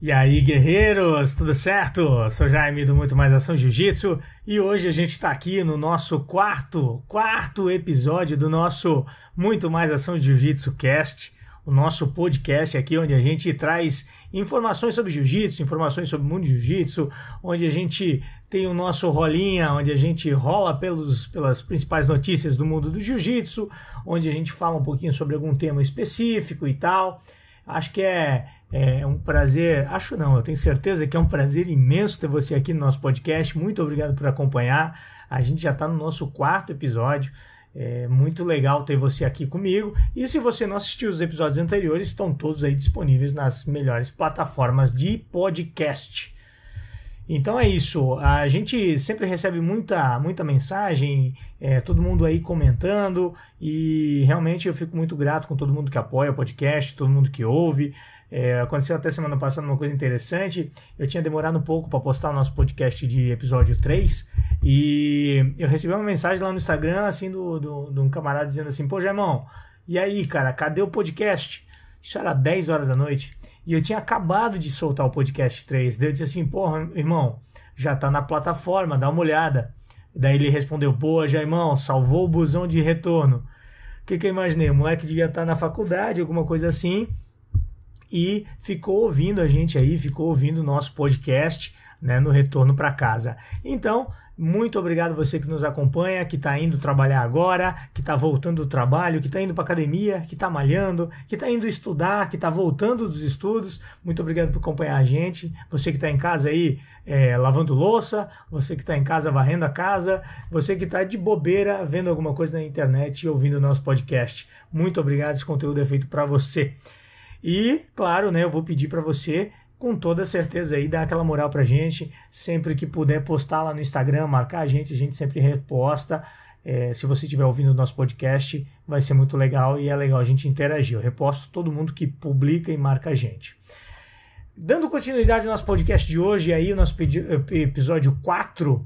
E aí, guerreiros, tudo certo? Sou Jaime do Muito Mais Ação Jiu-Jitsu e hoje a gente está aqui no nosso quarto, quarto episódio do nosso Muito Mais Ação Jiu-Jitsu Cast, o nosso podcast aqui onde a gente traz informações sobre jiu-jitsu, informações sobre o mundo jiu-jitsu, onde a gente tem o nosso rolinha, onde a gente rola pelos, pelas principais notícias do mundo do jiu-jitsu, onde a gente fala um pouquinho sobre algum tema específico e tal. Acho que é, é um prazer, acho não, eu tenho certeza que é um prazer imenso ter você aqui no nosso podcast. Muito obrigado por acompanhar. A gente já está no nosso quarto episódio. É muito legal ter você aqui comigo. E se você não assistiu os episódios anteriores, estão todos aí disponíveis nas melhores plataformas de podcast. Então é isso. A gente sempre recebe muita, muita mensagem, é, todo mundo aí comentando, e realmente eu fico muito grato com todo mundo que apoia o podcast, todo mundo que ouve. É, aconteceu até semana passada uma coisa interessante. Eu tinha demorado um pouco para postar o nosso podcast de episódio 3 e eu recebi uma mensagem lá no Instagram assim do, do, de um camarada dizendo assim: Pô, Germão, e aí, cara, cadê o podcast? Isso era 10 horas da noite. E eu tinha acabado de soltar o podcast 3. Daí eu disse assim, porra, irmão, já tá na plataforma, dá uma olhada. Daí ele respondeu, pô, já irmão, salvou o busão de retorno. O que, que eu imaginei? O moleque devia estar tá na faculdade, alguma coisa assim, e ficou ouvindo a gente aí, ficou ouvindo o nosso podcast né, no retorno para casa. Então, muito obrigado você que nos acompanha, que está indo trabalhar agora, que está voltando do trabalho, que está indo para academia, que está malhando, que está indo estudar, que está voltando dos estudos. Muito obrigado por acompanhar a gente. Você que está em casa aí é, lavando louça, você que está em casa varrendo a casa, você que está de bobeira vendo alguma coisa na internet e ouvindo o nosso podcast. Muito obrigado, esse conteúdo é feito para você. E, claro, né, eu vou pedir para você com toda certeza aí dá aquela moral pra gente. Sempre que puder postar lá no Instagram, marcar a gente, a gente sempre reposta. É, se você estiver ouvindo o nosso podcast, vai ser muito legal e é legal a gente interagir. Eu reposto todo mundo que publica e marca a gente. Dando continuidade ao nosso podcast de hoje, aí o nosso episódio 4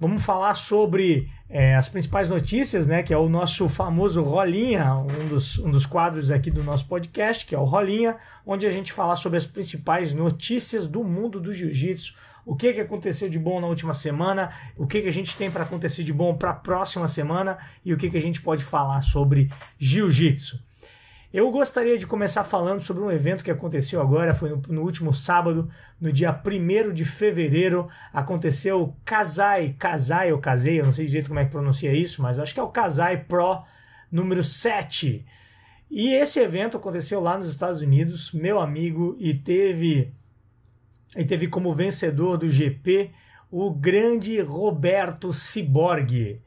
Vamos falar sobre é, as principais notícias, né? Que é o nosso famoso Rolinha, um dos, um dos quadros aqui do nosso podcast, que é o Rolinha, onde a gente fala sobre as principais notícias do mundo do jiu-jitsu. O que, que aconteceu de bom na última semana, o que, que a gente tem para acontecer de bom para a próxima semana e o que, que a gente pode falar sobre jiu-jitsu. Eu gostaria de começar falando sobre um evento que aconteceu agora, foi no, no último sábado, no dia 1 de fevereiro, aconteceu o Kazai, Kazai ou Kazei, eu não sei direito como é que pronuncia isso, mas acho que é o Kazai Pro número 7. E esse evento aconteceu lá nos Estados Unidos, meu amigo, e teve, e teve como vencedor do GP o grande Roberto Ciborgue.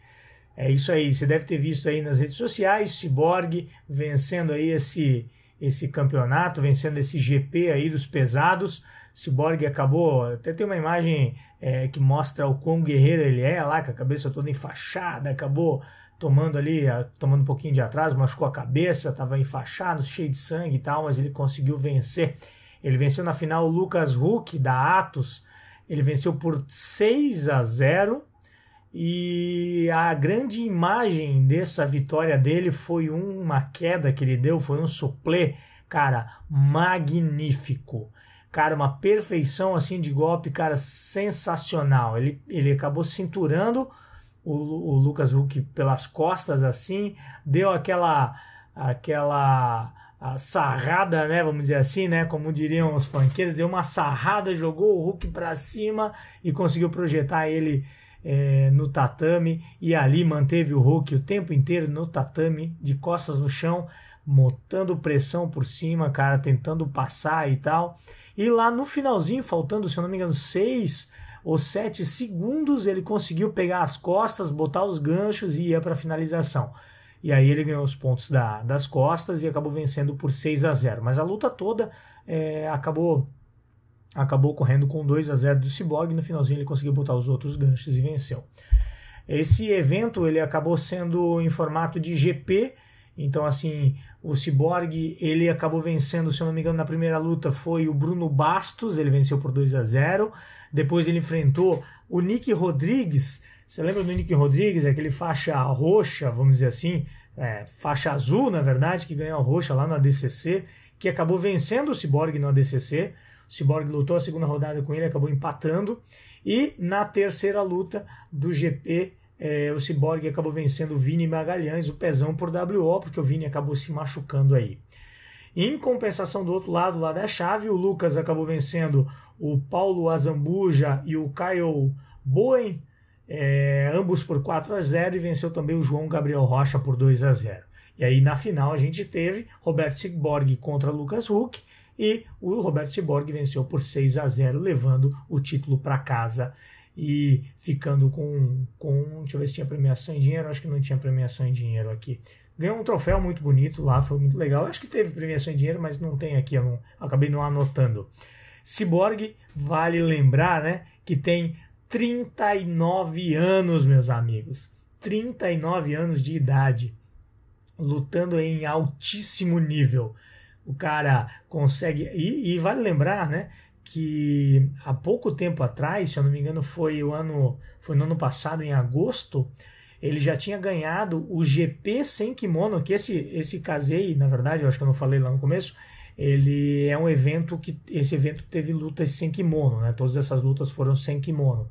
É isso aí, você deve ter visto aí nas redes sociais, Cyborg vencendo aí esse, esse campeonato, vencendo esse GP aí dos pesados. Cyborg acabou, até tem uma imagem é, que mostra o quão guerreiro ele é, lá com a cabeça toda enfaixada, acabou tomando ali, tomando um pouquinho de atraso, machucou a cabeça, estava enfaixado, cheio de sangue e tal, mas ele conseguiu vencer. Ele venceu na final o Lucas Huck da Atos, ele venceu por 6 a 0 e a grande imagem dessa vitória dele foi uma queda que ele deu, foi um suplê, cara, magnífico. Cara, uma perfeição assim de golpe, cara, sensacional. Ele, ele acabou cinturando o, o Lucas Huck pelas costas assim, deu aquela aquela sarrada, né, vamos dizer assim, né, como diriam os funkeiros, deu uma sarrada, jogou o Hulk para cima e conseguiu projetar ele é, no tatame e ali manteve o Hulk o tempo inteiro no tatame, de costas no chão, botando pressão por cima, cara, tentando passar e tal. E lá no finalzinho, faltando, se eu não me engano, seis ou sete segundos, ele conseguiu pegar as costas, botar os ganchos e ir para finalização. E aí ele ganhou os pontos da, das costas e acabou vencendo por 6 a 0. Mas a luta toda é, acabou acabou correndo com 2 a 0 do Cyborg, no finalzinho ele conseguiu botar os outros ganchos e venceu. Esse evento ele acabou sendo em formato de GP, então assim, o Cyborg ele acabou vencendo, se eu não me engano, na primeira luta foi o Bruno Bastos, ele venceu por 2 a 0. Depois ele enfrentou o Nick Rodrigues. Você lembra do Nick Rodrigues, aquele faixa roxa, vamos dizer assim, é, faixa azul, na verdade, que ganhou a roxa lá no ADCC, que acabou vencendo o Cyborg no ADCC. Cyborg lutou a segunda rodada com ele, acabou empatando. E na terceira luta do GP, é, o Cyborg acabou vencendo o Vini Magalhães, o pezão por WO, porque o Vini acabou se machucando aí. Em compensação do outro lado, lá da chave, o Lucas acabou vencendo o Paulo Azambuja e o Kyle Bowen, é, ambos por 4 a 0 e venceu também o João Gabriel Rocha por 2 a 0. E aí na final a gente teve Roberto Sigborg contra Lucas Huck e o Roberto Sigborg venceu por 6 a 0, levando o título para casa e ficando com, com. Deixa eu ver se tinha premiação em dinheiro. Acho que não tinha premiação em dinheiro aqui. Ganhou um troféu muito bonito lá, foi muito legal. Acho que teve premiação em dinheiro, mas não tem aqui, eu não, acabei não anotando. Cyborg, vale lembrar, né, que tem 39 anos, meus amigos. 39 anos de idade, lutando em altíssimo nível. O cara consegue. E, e, vale lembrar, né? Que há pouco tempo atrás, se eu não me engano, foi o ano. Foi no ano passado, em agosto, ele já tinha ganhado o GP sem kimono, que esse, esse casei, na verdade, eu acho que eu não falei lá no começo, ele é um evento que esse evento teve lutas sem kimono, né? Todas essas lutas foram sem kimono.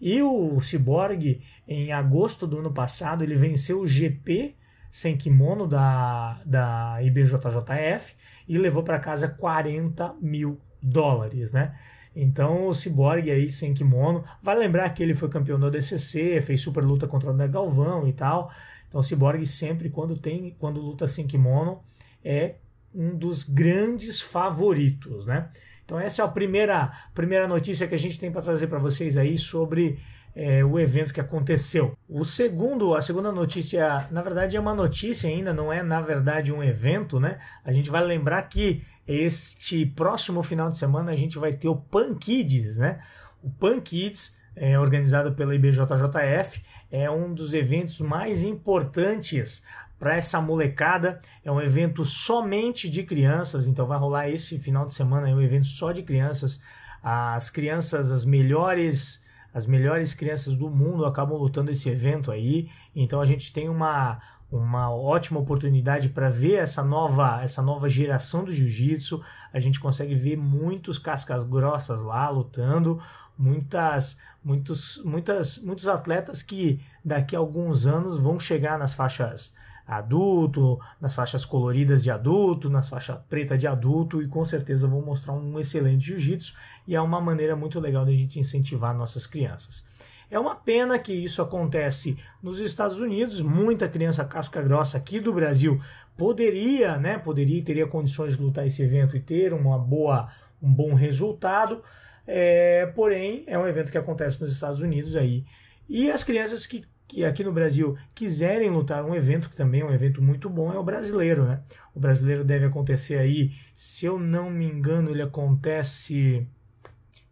E o Cyborg, em agosto do ano passado, ele venceu o GP sem kimono da, da IBJJF e levou para casa 40 mil dólares, né? Então o Cyborg aí sem kimono, vai lembrar que ele foi campeão da DCC, fez super luta contra o André Galvão e tal. Então o Cyborg sempre quando tem, quando luta sem kimono é um dos grandes favoritos, né? Então essa é a primeira primeira notícia que a gente tem para trazer para vocês aí sobre é, o evento que aconteceu. O segundo, a segunda notícia, na verdade é uma notícia ainda, não é na verdade um evento, né? A gente vai lembrar que este próximo final de semana a gente vai ter o Pan Kids, né? O Pan Kids, é, organizado pela IBJJF, é um dos eventos mais importantes para essa molecada. É um evento somente de crianças, então vai rolar esse final de semana, é um evento só de crianças. As crianças, as melhores as melhores crianças do mundo acabam lutando esse evento aí. Então a gente tem uma, uma ótima oportunidade para ver essa nova, essa nova geração do jiu-jitsu. A gente consegue ver muitos cascas grossas lá lutando, muitas, muitos, muitas, muitos atletas que daqui a alguns anos vão chegar nas faixas adulto, nas faixas coloridas de adulto, nas faixas preta de adulto e com certeza vão mostrar um excelente jiu-jitsu e é uma maneira muito legal de a gente incentivar nossas crianças. É uma pena que isso acontece nos Estados Unidos, muita criança casca grossa aqui do Brasil poderia, né, poderia teria condições de lutar esse evento e ter uma boa, um bom resultado, é, porém é um evento que acontece nos Estados Unidos aí e as crianças que que aqui no Brasil quiserem lutar um evento que também é um evento muito bom é o brasileiro, né? O brasileiro deve acontecer aí, se eu não me engano, ele acontece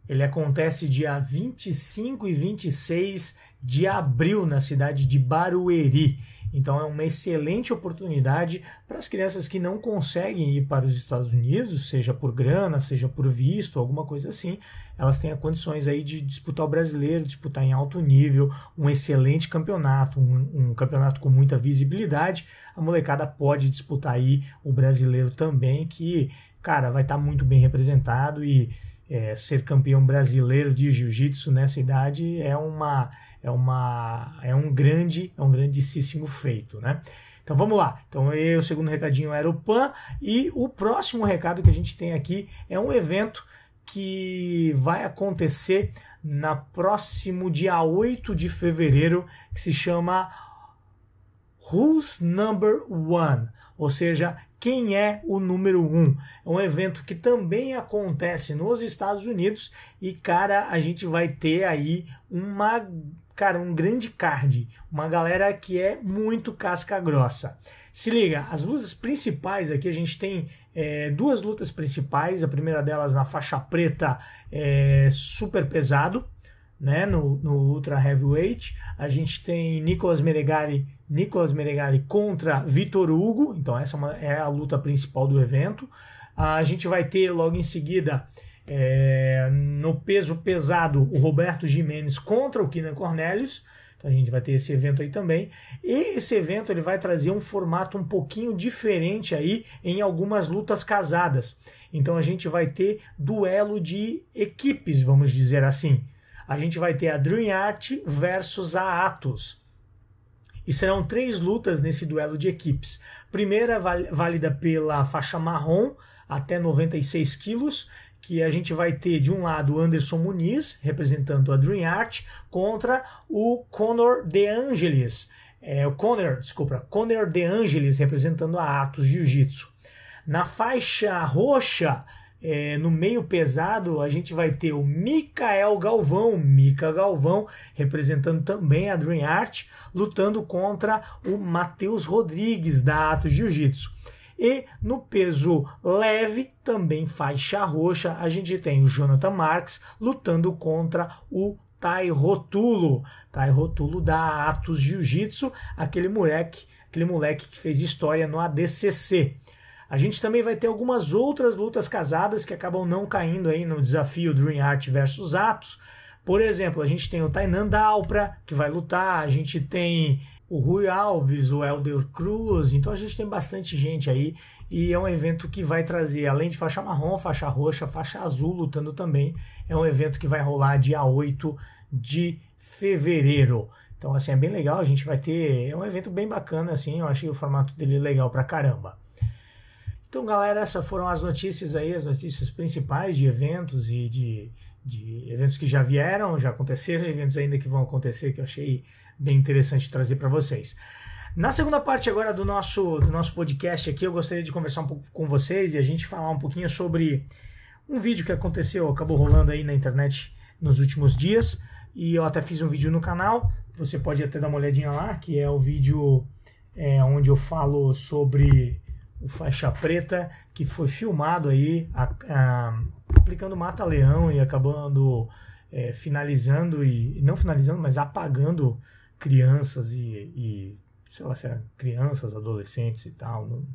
ele acontece dia 25 e 26 de abril na cidade de Barueri. Então é uma excelente oportunidade para as crianças que não conseguem ir para os Estados Unidos, seja por grana, seja por visto, alguma coisa assim, elas têm condições aí de disputar o brasileiro, disputar em alto nível, um excelente campeonato, um, um campeonato com muita visibilidade. A molecada pode disputar aí o brasileiro também, que, cara, vai estar tá muito bem representado e é, ser campeão brasileiro de jiu-jitsu nessa idade é uma é uma é um grande é um grandíssimo feito, né? Então vamos lá. Então aí, o segundo recadinho era o PAN e o próximo recado que a gente tem aqui é um evento que vai acontecer na próximo dia 8 de fevereiro, que se chama Who's Number One, ou seja, quem é o número um. É um evento que também acontece nos Estados Unidos e, cara, a gente vai ter aí uma cara, um grande card, uma galera que é muito casca grossa. Se liga, as lutas principais aqui a gente tem é, duas lutas principais. A primeira delas na faixa preta é super pesado, né? No, no Ultra Heavyweight. A gente tem Nicolas Meregali, Nicolas Meregali contra Vitor Hugo. Então essa é, uma, é a luta principal do evento. A gente vai ter logo em seguida é, no peso pesado, o Roberto Jimenez contra o Kina Cornelius. Então Então a gente vai ter esse evento aí também. E esse evento ele vai trazer um formato um pouquinho diferente aí em algumas lutas casadas. Então a gente vai ter duelo de equipes, vamos dizer assim. A gente vai ter a Dream Art versus a Atos. E serão três lutas nesse duelo de equipes. Primeira válida pela faixa marrom até 96 quilos que a gente vai ter de um lado Anderson Muniz, representando a Dream Art, contra o Conor De Angelis, é, o Conor, desculpa, Conor De Angelis, representando a Atos Jiu-Jitsu. Na faixa roxa, é, no meio pesado, a gente vai ter o Mikael Galvão, Mika Galvão, representando também a Dream Art, lutando contra o Matheus Rodrigues, da Atos Jiu-Jitsu. E no peso leve, também faixa roxa, a gente tem o Jonathan Marks lutando contra o Tai Rotulo. Tai Rotulo da Atos Jiu-Jitsu, aquele moleque, aquele moleque que fez história no ADCC. A gente também vai ter algumas outras lutas casadas que acabam não caindo aí no desafio Dream Art versus Atos. Por exemplo, a gente tem o Tainan Dalpra, que vai lutar, a gente tem o Rui Alves, o Elder Cruz, então a gente tem bastante gente aí e é um evento que vai trazer, além de faixa marrom, faixa roxa, faixa azul lutando também, é um evento que vai rolar dia 8 de fevereiro. Então, assim, é bem legal, a gente vai ter, é um evento bem bacana, assim, eu achei o formato dele legal pra caramba. Então, galera, essas foram as notícias aí, as notícias principais de eventos e de, de eventos que já vieram, já aconteceram, eventos ainda que vão acontecer que eu achei bem interessante trazer para vocês. Na segunda parte agora do nosso, do nosso podcast aqui, eu gostaria de conversar um pouco com vocês e a gente falar um pouquinho sobre um vídeo que aconteceu, acabou rolando aí na internet nos últimos dias e eu até fiz um vídeo no canal, você pode até dar uma olhadinha lá, que é o vídeo é, onde eu falo sobre o faixa preta que foi filmado aí a, a, aplicando mata-leão e acabando é, finalizando e não finalizando, mas apagando crianças e, e sei lá se eram crianças, adolescentes e tal. Não,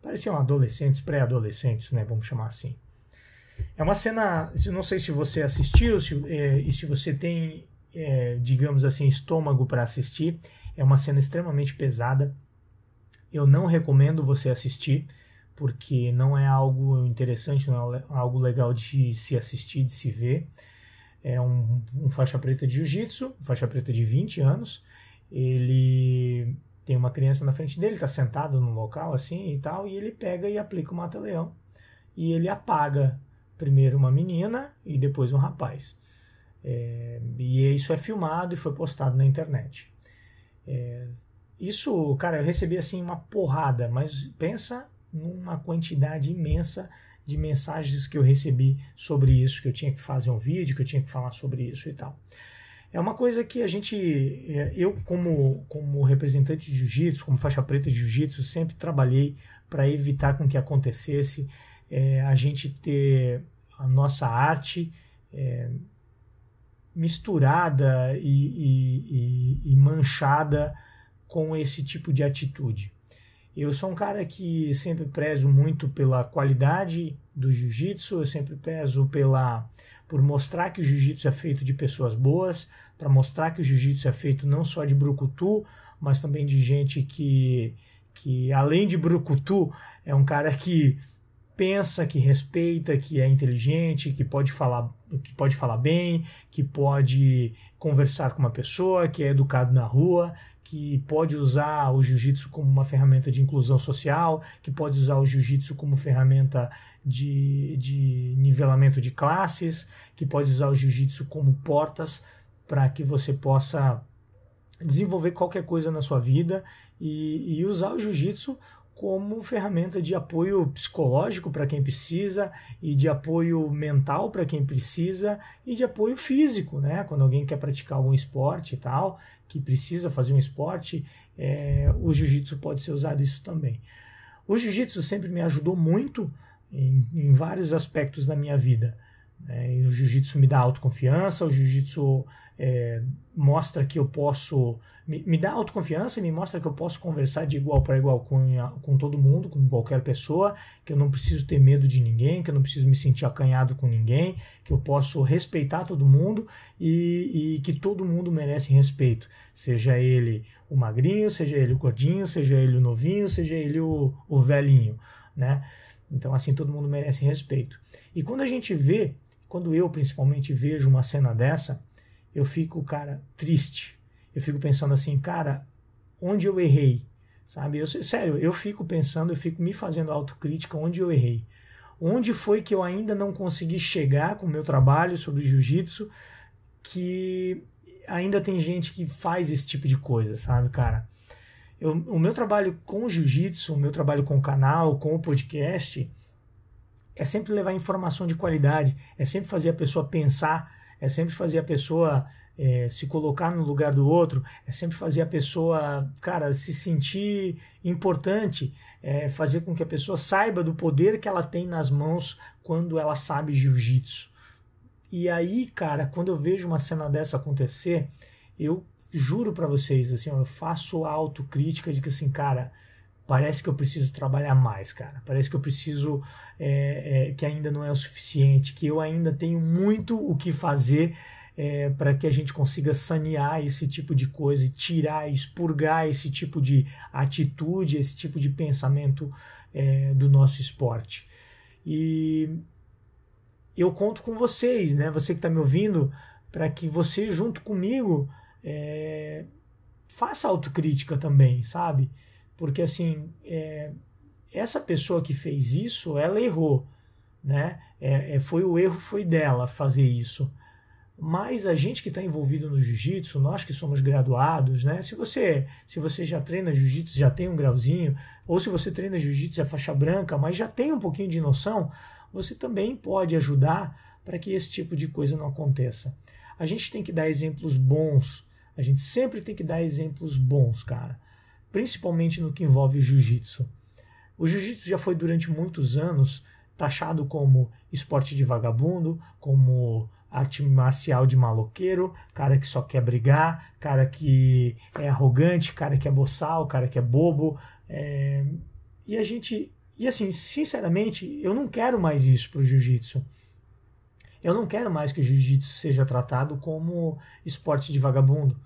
pareciam adolescentes, pré-adolescentes, né? Vamos chamar assim. É uma cena, não sei se você assistiu se, é, e se você tem, é, digamos assim, estômago para assistir. É uma cena extremamente pesada. Eu não recomendo você assistir, porque não é algo interessante, não é algo legal de se assistir, de se ver é um, um faixa preta de jiu-jitsu, faixa preta de 20 anos. Ele tem uma criança na frente dele, está sentado no local assim e tal, e ele pega e aplica o mata-leão. E ele apaga primeiro uma menina e depois um rapaz. É, e isso é filmado e foi postado na internet. É, isso, cara, eu recebi assim uma porrada, mas pensa numa quantidade imensa de mensagens que eu recebi sobre isso, que eu tinha que fazer um vídeo, que eu tinha que falar sobre isso e tal. É uma coisa que a gente, é, eu como, como representante de jiu-jitsu, como faixa preta de jiu-jitsu, sempre trabalhei para evitar com que acontecesse é, a gente ter a nossa arte é, misturada e, e, e, e manchada com esse tipo de atitude. Eu sou um cara que sempre prezo muito pela qualidade do jiu-jitsu, eu sempre prezo pela por mostrar que o jiu-jitsu é feito de pessoas boas, para mostrar que o jiu-jitsu é feito não só de brucutu, mas também de gente que que além de brucutu é um cara que pensa, que respeita, que é inteligente, que pode falar, que pode falar bem, que pode conversar com uma pessoa, que é educado na rua, que pode usar o jiu-jitsu como uma ferramenta de inclusão social, que pode usar o jiu-jitsu como ferramenta de, de nivelamento de classes, que pode usar o jiu-jitsu como portas para que você possa desenvolver qualquer coisa na sua vida e, e usar o jiu-jitsu como ferramenta de apoio psicológico para quem precisa e de apoio mental para quem precisa e de apoio físico, né? Quando alguém quer praticar algum esporte e tal, que precisa fazer um esporte, é, o jiu-jitsu pode ser usado isso também. O jiu-jitsu sempre me ajudou muito em, em vários aspectos da minha vida. É, o jiu-jitsu me dá autoconfiança, o jiu-jitsu é, mostra que eu posso. Me, me, dá autoconfiança e me mostra que eu posso conversar de igual para igual com, com todo mundo, com qualquer pessoa, que eu não preciso ter medo de ninguém, que eu não preciso me sentir acanhado com ninguém, que eu posso respeitar todo mundo e, e que todo mundo merece respeito. Seja ele o magrinho, seja ele o gordinho, seja ele o novinho, seja ele o, o velhinho, né? Então, assim, todo mundo merece respeito. E quando a gente vê quando eu principalmente vejo uma cena dessa, eu fico, cara, triste. Eu fico pensando assim, cara, onde eu errei? Sabe? Eu, sério, eu fico pensando, eu fico me fazendo autocrítica onde eu errei. Onde foi que eu ainda não consegui chegar com o meu trabalho sobre jiu-jitsu que ainda tem gente que faz esse tipo de coisa, sabe, cara? Eu, o meu trabalho com jiu-jitsu, o meu trabalho com o canal, com o podcast, é sempre levar informação de qualidade, é sempre fazer a pessoa pensar, é sempre fazer a pessoa é, se colocar no lugar do outro, é sempre fazer a pessoa, cara, se sentir importante, é fazer com que a pessoa saiba do poder que ela tem nas mãos quando ela sabe jiu-jitsu. E aí, cara, quando eu vejo uma cena dessa acontecer, eu juro para vocês, assim, eu faço autocrítica de que, assim, cara, parece que eu preciso trabalhar mais, cara. Parece que eu preciso, é, é, que ainda não é o suficiente, que eu ainda tenho muito o que fazer é, para que a gente consiga sanear esse tipo de coisa e tirar, expurgar esse tipo de atitude, esse tipo de pensamento é, do nosso esporte. E eu conto com vocês, né? Você que está me ouvindo, para que você junto comigo é, faça autocrítica também, sabe? Porque assim, é, essa pessoa que fez isso, ela errou, né? É, é, foi o erro foi dela fazer isso. Mas a gente que está envolvido no jiu-jitsu, nós que somos graduados, né? Se você, se você já treina jiu-jitsu, já tem um grauzinho, ou se você treina jiu-jitsu é faixa branca, mas já tem um pouquinho de noção, você também pode ajudar para que esse tipo de coisa não aconteça. A gente tem que dar exemplos bons. A gente sempre tem que dar exemplos bons, cara principalmente no que envolve o jiu-jitsu. O jiu-jitsu já foi durante muitos anos taxado como esporte de vagabundo, como arte marcial de maloqueiro, cara que só quer brigar, cara que é arrogante, cara que é boçal, cara que é bobo. É... E a gente. E assim, sinceramente, eu não quero mais isso para o jiu-jitsu. Eu não quero mais que o jiu-jitsu seja tratado como esporte de vagabundo.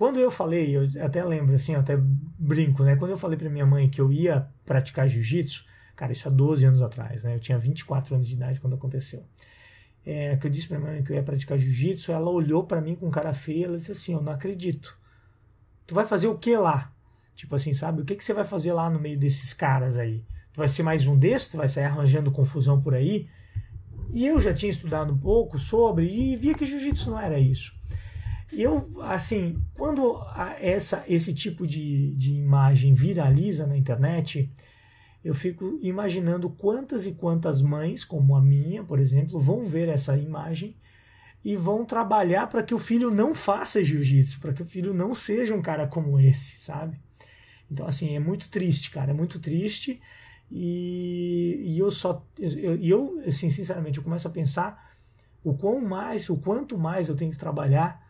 Quando eu falei, eu até lembro, assim, até brinco, né? Quando eu falei para minha mãe que eu ia praticar jiu-jitsu, cara, isso há 12 anos atrás, né? Eu tinha 24 anos de idade quando aconteceu. É, que eu disse pra minha mãe que eu ia praticar jiu-jitsu, ela olhou para mim com cara feia, ela disse assim, eu não acredito. Tu vai fazer o que lá? Tipo assim, sabe? O que, que você vai fazer lá no meio desses caras aí? Tu vai ser mais um desses? Tu vai sair arranjando confusão por aí? E eu já tinha estudado um pouco sobre e via que jiu-jitsu não era isso. Eu, assim, quando essa, esse tipo de, de imagem viraliza na internet, eu fico imaginando quantas e quantas mães, como a minha, por exemplo, vão ver essa imagem e vão trabalhar para que o filho não faça jiu-jitsu, para que o filho não seja um cara como esse, sabe? Então, assim, é muito triste, cara, é muito triste. E, e eu só. E eu, eu, assim, sinceramente, eu começo a pensar o quão mais, o quanto mais eu tenho que trabalhar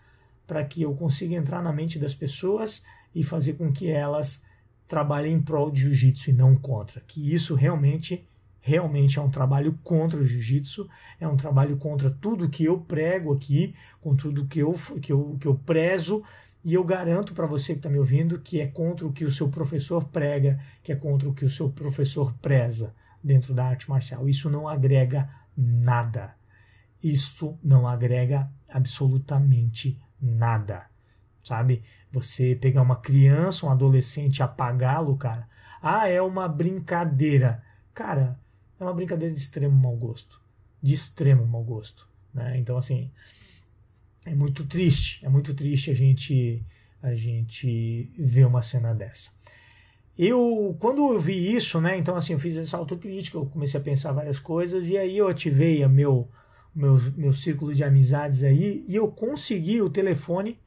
para que eu consiga entrar na mente das pessoas e fazer com que elas trabalhem em prol de jiu-jitsu e não contra. Que isso realmente realmente é um trabalho contra o jiu-jitsu, é um trabalho contra tudo que eu prego aqui, com tudo que eu, que eu, que eu prezo, e eu garanto para você que está me ouvindo que é contra o que o seu professor prega, que é contra o que o seu professor preza dentro da arte marcial. Isso não agrega nada. Isso não agrega absolutamente nada, sabe? Você pegar uma criança, um adolescente apagá-lo, cara. Ah, é uma brincadeira. Cara, é uma brincadeira de extremo mau gosto. De extremo mau gosto. Né? Então, assim, é muito triste. É muito triste a gente, a gente ver uma cena dessa. Eu, quando eu vi isso, né, então assim, eu fiz essa autocrítica, eu comecei a pensar várias coisas e aí eu ativei a meu, meu, meu círculo de amizades aí, e eu consegui o telefone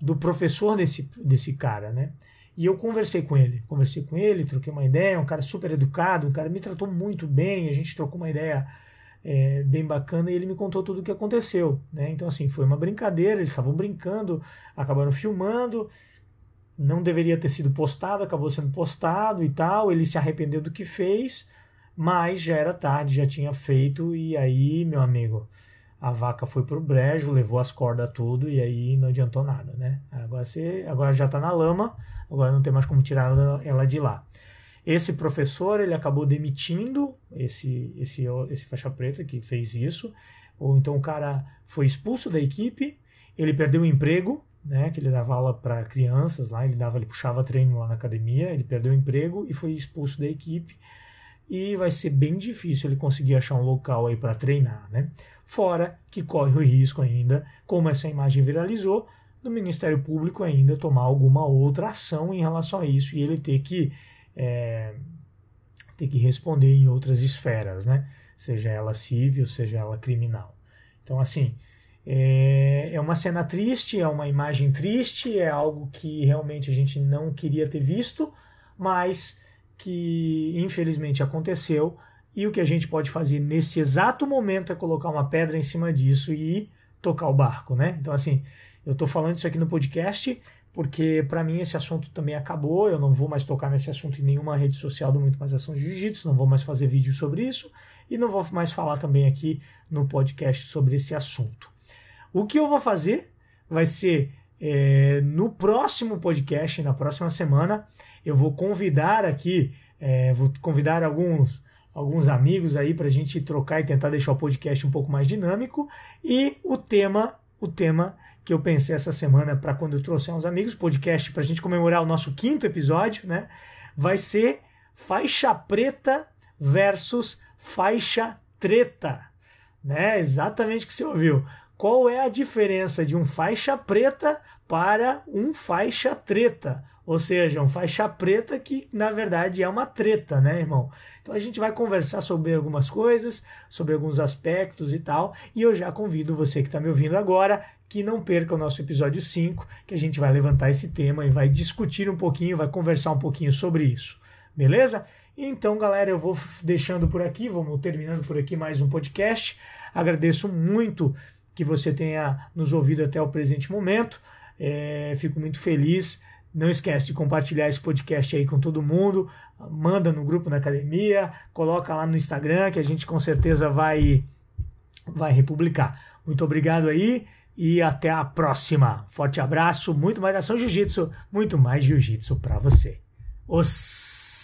do professor desse, desse cara, né? E eu conversei com ele, conversei com ele, troquei uma ideia, um cara super educado, um cara me tratou muito bem, a gente trocou uma ideia é, bem bacana e ele me contou tudo o que aconteceu. Né? Então, assim, foi uma brincadeira, eles estavam brincando, acabaram filmando, não deveria ter sido postado, acabou sendo postado e tal. Ele se arrependeu do que fez, mas já era tarde, já tinha feito, e aí, meu amigo, a vaca foi pro brejo, levou as cordas tudo, e aí não adiantou nada, né? Agora, você, agora já tá na lama, agora não tem mais como tirar ela, ela de lá. Esse professor ele acabou demitindo esse, esse, esse faixa preta que fez isso, ou então o cara foi expulso da equipe, ele perdeu o emprego, né, que ele dava aula para crianças lá, ele dava, ele puxava treino lá na academia, ele perdeu o emprego e foi expulso da equipe e vai ser bem difícil ele conseguir achar um local aí para treinar, né? Fora que corre o risco ainda, como essa imagem viralizou, do Ministério Público ainda tomar alguma outra ação em relação a isso e ele ter que é, ter que responder em outras esferas, né? Seja ela civil, seja ela criminal. Então, assim, é, é uma cena triste, é uma imagem triste, é algo que realmente a gente não queria ter visto, mas que infelizmente aconteceu. E o que a gente pode fazer nesse exato momento é colocar uma pedra em cima disso e tocar o barco, né? Então, assim, eu estou falando isso aqui no podcast porque para mim esse assunto também acabou. Eu não vou mais tocar nesse assunto em nenhuma rede social do Muito Mais Ação de Jiu-Jitsu, não vou mais fazer vídeo sobre isso e não vou mais falar também aqui no podcast sobre esse assunto. O que eu vou fazer vai ser é, no próximo podcast, na próxima semana, eu vou convidar aqui, é, vou convidar alguns alguns amigos aí para a gente trocar e tentar deixar o podcast um pouco mais dinâmico. E o tema, o tema que eu pensei essa semana para quando eu trouxer uns amigos, podcast para a gente comemorar o nosso quinto episódio, né? Vai ser faixa preta versus faixa treta, né? Exatamente o que você ouviu qual é a diferença de um faixa preta para um faixa treta. Ou seja, um faixa preta que na verdade é uma treta, né, irmão? Então a gente vai conversar sobre algumas coisas, sobre alguns aspectos e tal. E eu já convido você que está me ouvindo agora que não perca o nosso episódio 5, que a gente vai levantar esse tema e vai discutir um pouquinho, vai conversar um pouquinho sobre isso. Beleza? Então, galera, eu vou deixando por aqui, vamos terminando por aqui mais um podcast. Agradeço muito que você tenha nos ouvido até o presente momento. É, fico muito feliz. Não esquece de compartilhar esse podcast aí com todo mundo. Manda no grupo da academia, coloca lá no Instagram que a gente com certeza vai vai republicar. Muito obrigado aí e até a próxima. Forte abraço, muito mais ação jiu-jitsu, muito mais jiu-jitsu para você. Os